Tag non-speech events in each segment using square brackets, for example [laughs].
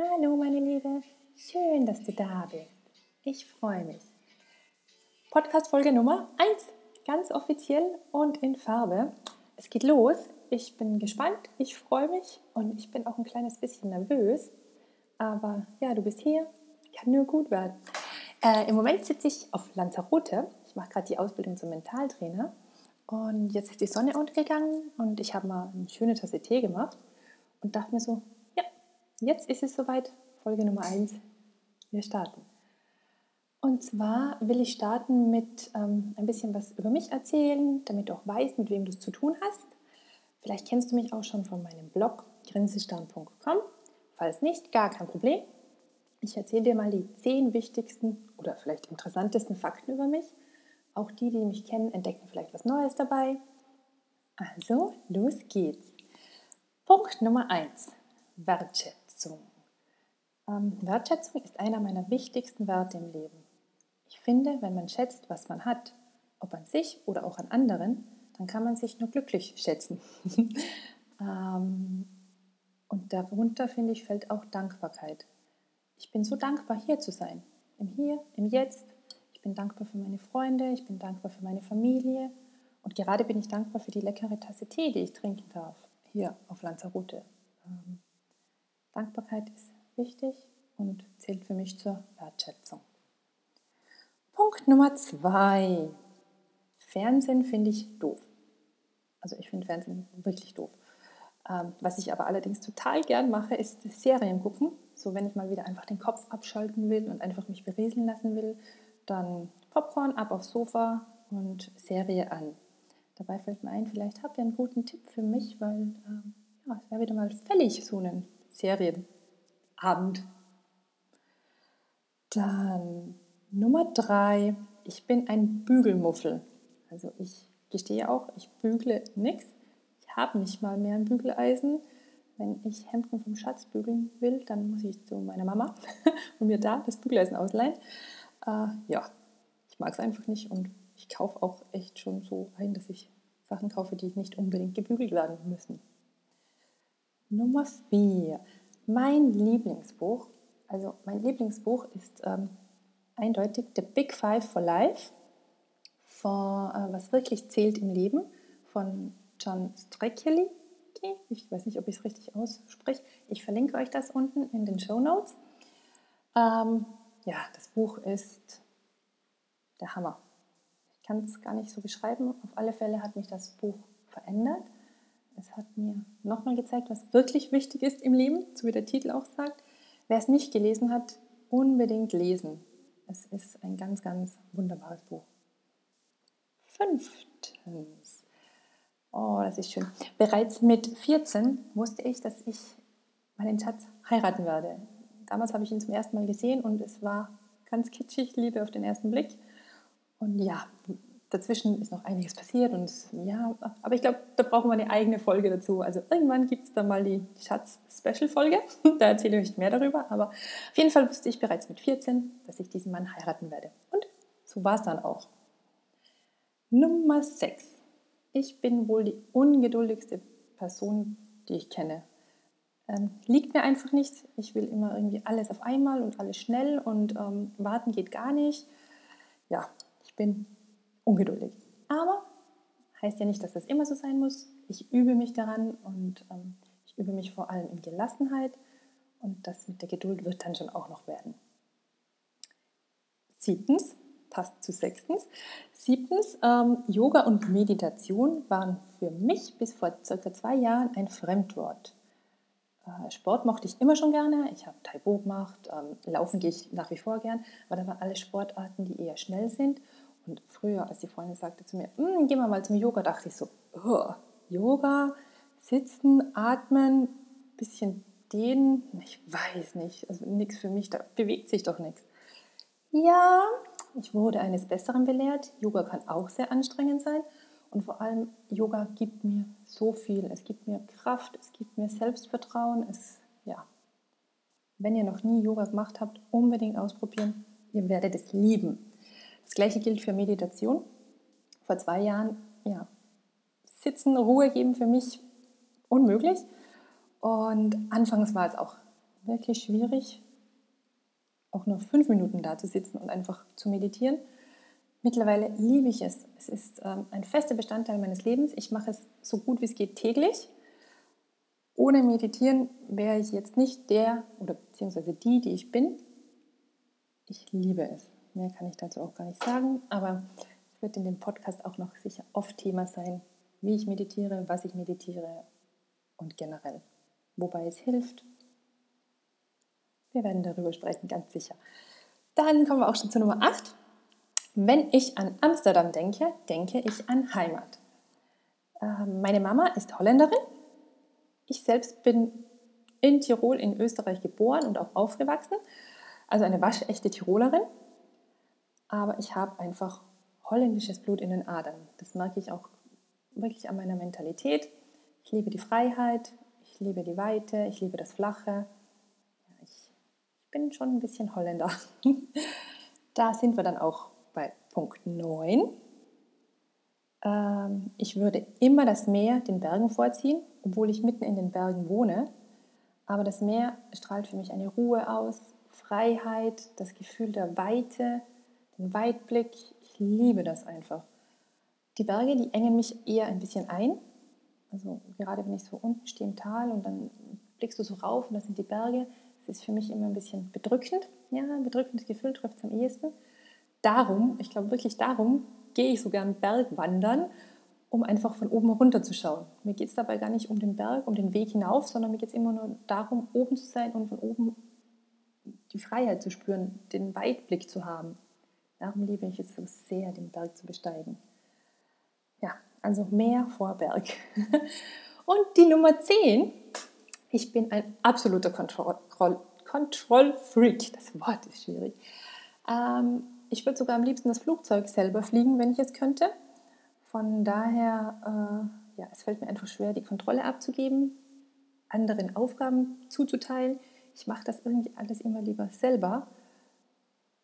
Hallo meine Liebe, schön, dass du da bist. Ich freue mich. Podcast Folge Nummer 1, ganz offiziell und in Farbe. Es geht los. Ich bin gespannt, ich freue mich und ich bin auch ein kleines bisschen nervös. Aber ja, du bist hier, kann nur gut werden. Äh, Im Moment sitze ich auf Lanzarote. Ich mache gerade die Ausbildung zum Mentaltrainer. Und jetzt ist die Sonne untergegangen und ich habe mal eine schöne Tasse Tee gemacht und dachte mir so, jetzt ist es soweit, Folge Nummer 1, wir starten. Und zwar will ich starten mit ähm, ein bisschen was über mich erzählen, damit du auch weißt, mit wem du es zu tun hast. Vielleicht kennst du mich auch schon von meinem Blog grinsestarn.com. Falls nicht, gar kein Problem. Ich erzähle dir mal die zehn wichtigsten oder vielleicht interessantesten Fakten über mich auch die, die mich kennen, entdecken vielleicht was Neues dabei. Also, los geht's. Punkt Nummer 1. Wertschätzung. Ähm, Wertschätzung ist einer meiner wichtigsten Werte im Leben. Ich finde, wenn man schätzt, was man hat, ob an sich oder auch an anderen, dann kann man sich nur glücklich schätzen. [laughs] ähm, und darunter, finde ich, fällt auch Dankbarkeit. Ich bin so dankbar, hier zu sein. Im Hier, im Jetzt, ich bin dankbar für meine Freunde, ich bin dankbar für meine Familie und gerade bin ich dankbar für die leckere Tasse Tee, die ich trinken darf, hier auf Lanzarote. Ähm, Dankbarkeit ist wichtig und zählt für mich zur Wertschätzung. Punkt Nummer zwei. Fernsehen finde ich doof. Also ich finde Fernsehen wirklich doof. Ähm, was ich aber allerdings total gern mache, ist Serien gucken. So wenn ich mal wieder einfach den Kopf abschalten will und einfach mich berieseln lassen will, dann Popcorn ab aufs Sofa und Serie an. Dabei fällt mir ein, vielleicht habt ihr einen guten Tipp für mich, weil ähm, ja, es wäre wieder mal fällig, so einen Serienabend. Dann Nummer drei, ich bin ein Bügelmuffel. Also ich gestehe auch, ich bügle nichts. Ich habe nicht mal mehr ein Bügeleisen. Wenn ich Hemden vom Schatz bügeln will, dann muss ich zu meiner Mama [laughs] und mir da das Bügeleisen ausleihen. Äh, ja, ich mag es einfach nicht und ich kaufe auch echt schon so ein, dass ich Sachen kaufe, die nicht unbedingt gebügelt werden müssen. Nummer 4. Mein Lieblingsbuch. Also mein Lieblingsbuch ist ähm, eindeutig The Big Five for Life, von, äh, was wirklich zählt im Leben, von John Streckley. Ich weiß nicht, ob ich es richtig ausspreche. Ich verlinke euch das unten in den Show Notes. Ähm, ja, das Buch ist der Hammer. Ich kann es gar nicht so beschreiben. Auf alle Fälle hat mich das Buch verändert. Es hat mir nochmal gezeigt, was wirklich wichtig ist im Leben, so wie der Titel auch sagt. Wer es nicht gelesen hat, unbedingt lesen. Es ist ein ganz, ganz wunderbares Buch. Fünftens. Oh, das ist schön. Bereits mit 14 wusste ich, dass ich meinen Schatz heiraten werde. Damals habe ich ihn zum ersten Mal gesehen und es war ganz kitschig, Liebe auf den ersten Blick. Und ja, dazwischen ist noch einiges passiert und ja, aber ich glaube, da brauchen wir eine eigene Folge dazu. Also irgendwann gibt es dann mal die Schatz-Special-Folge. [laughs] da erzähle ich euch mehr darüber. Aber auf jeden Fall wusste ich bereits mit 14, dass ich diesen Mann heiraten werde. Und so war es dann auch. Nummer 6. Ich bin wohl die ungeduldigste Person, die ich kenne. Ähm, liegt mir einfach nicht. Ich will immer irgendwie alles auf einmal und alles schnell und ähm, warten geht gar nicht. Ja, ich bin ungeduldig. Aber heißt ja nicht, dass das immer so sein muss. Ich übe mich daran und ähm, ich übe mich vor allem in Gelassenheit und das mit der Geduld wird dann schon auch noch werden. Siebtens, passt zu sechstens. Siebtens, ähm, Yoga und Meditation waren für mich bis vor circa zwei Jahren ein Fremdwort. Äh, Sport mochte ich immer schon gerne. Ich habe Taibo gemacht, ähm, laufen gehe ich nach wie vor gern, aber da waren alle Sportarten, die eher schnell sind. Und früher, als die Freundin sagte zu mir, hm, gehen wir mal zum Yoga, dachte ich so, Yoga, sitzen, atmen, bisschen dehnen, ich weiß nicht, also nichts für mich, da bewegt sich doch nichts. Ja, ich wurde eines Besseren belehrt. Yoga kann auch sehr anstrengend sein. Und vor allem, Yoga gibt mir so viel. Es gibt mir Kraft, es gibt mir Selbstvertrauen. Es, ja. Wenn ihr noch nie Yoga gemacht habt, unbedingt ausprobieren. Ihr werdet es lieben. Das gleiche gilt für Meditation. Vor zwei Jahren, ja, Sitzen, Ruhe geben für mich unmöglich. Und anfangs war es auch wirklich schwierig, auch nur fünf Minuten da zu sitzen und einfach zu meditieren. Mittlerweile liebe ich es. Es ist ähm, ein fester Bestandteil meines Lebens. Ich mache es so gut wie es geht täglich. Ohne Meditieren wäre ich jetzt nicht der oder beziehungsweise die, die ich bin. Ich liebe es. Mehr kann ich dazu auch gar nicht sagen, aber es wird in dem Podcast auch noch sicher oft Thema sein, wie ich meditiere, was ich meditiere und generell, wobei es hilft. Wir werden darüber sprechen, ganz sicher. Dann kommen wir auch schon zu Nummer 8. Wenn ich an Amsterdam denke, denke ich an Heimat. Ähm, meine Mama ist Holländerin. Ich selbst bin in Tirol in Österreich geboren und auch aufgewachsen, also eine waschechte Tirolerin. Aber ich habe einfach holländisches Blut in den Adern. Das merke ich auch wirklich an meiner Mentalität. Ich liebe die Freiheit, ich liebe die Weite, ich liebe das Flache. Ich bin schon ein bisschen Holländer. [laughs] da sind wir dann auch bei Punkt 9. Ähm, ich würde immer das Meer den Bergen vorziehen, obwohl ich mitten in den Bergen wohne. Aber das Meer strahlt für mich eine Ruhe aus, Freiheit, das Gefühl der Weite, den Weitblick. Ich liebe das einfach. Die Berge, die engen mich eher ein bisschen ein. Also gerade wenn ich so unten stehe im Tal und dann blickst du so rauf und das sind die Berge. Das ist für mich immer ein bisschen bedrückend. Ja, ein bedrückendes Gefühl trifft es am ehesten. Darum, ich glaube wirklich darum, gehe ich sogar einen Berg wandern, um einfach von oben runter zu schauen. Mir geht es dabei gar nicht um den Berg, um den Weg hinauf, sondern mir geht es immer nur darum, oben zu sein und von oben die Freiheit zu spüren, den Weitblick zu haben. Darum liebe ich es so sehr, den Berg zu besteigen. Ja, also mehr vor Berg. [laughs] Und die Nummer 10, ich bin ein absoluter Control-Freak. Das Wort ist schwierig. Ähm, ich würde sogar am liebsten das Flugzeug selber fliegen, wenn ich es könnte. Von daher, äh, ja, es fällt mir einfach schwer, die Kontrolle abzugeben, anderen Aufgaben zuzuteilen. Ich mache das irgendwie alles immer lieber selber.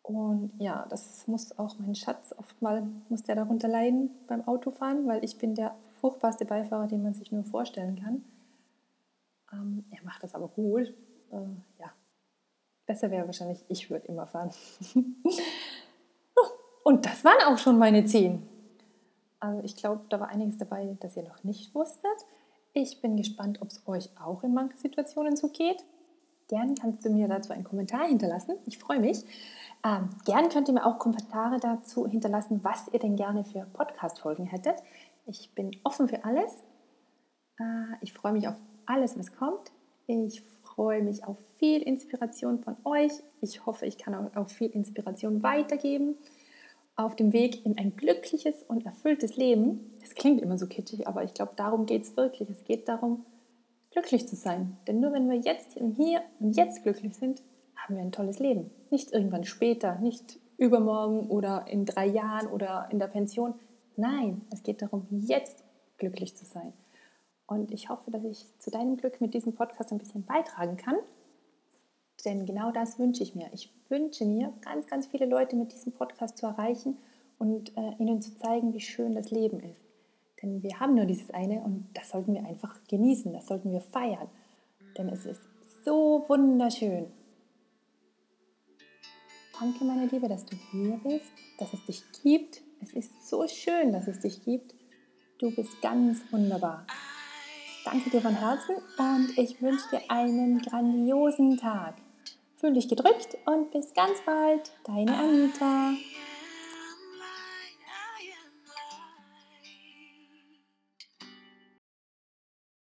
Und ja, das muss auch mein Schatz oft mal, muss der darunter leiden beim Autofahren, weil ich bin der furchtbarste Beifahrer, den man sich nur vorstellen kann. Ähm, er macht das aber gut. Äh, ja, besser wäre wahrscheinlich, ich würde immer fahren. [laughs] Und das waren auch schon meine zehn. Also ich glaube, da war einiges dabei, das ihr noch nicht wusstet. Ich bin gespannt, ob es euch auch in manchen Situationen so geht. Gern kannst du mir dazu einen Kommentar hinterlassen. Ich freue mich. Ähm, gern könnt ihr mir auch Kommentare dazu hinterlassen, was ihr denn gerne für Podcast-Folgen hättet. Ich bin offen für alles. Äh, ich freue mich auf alles, was kommt. Ich freue mich auf viel Inspiration von euch. Ich hoffe, ich kann auch viel Inspiration weitergeben auf dem Weg in ein glückliches und erfülltes Leben. Es klingt immer so kitschig, aber ich glaube, darum geht es wirklich. Es geht darum, glücklich zu sein. Denn nur wenn wir jetzt im Hier und Jetzt glücklich sind, haben wir ein tolles Leben. Nicht irgendwann später, nicht übermorgen oder in drei Jahren oder in der Pension. Nein, es geht darum, jetzt glücklich zu sein. Und ich hoffe, dass ich zu deinem Glück mit diesem Podcast ein bisschen beitragen kann. Denn genau das wünsche ich mir. Ich wünsche mir, ganz, ganz viele Leute mit diesem Podcast zu erreichen und äh, ihnen zu zeigen, wie schön das Leben ist. Denn wir haben nur dieses eine und das sollten wir einfach genießen, das sollten wir feiern. Denn es ist so wunderschön. Danke, meine Liebe, dass du hier bist, dass es dich gibt. Es ist so schön, dass es dich gibt. Du bist ganz wunderbar. Danke dir von Herzen und ich wünsche dir einen grandiosen Tag. Fühl dich gedrückt und bis ganz bald. Deine Anita.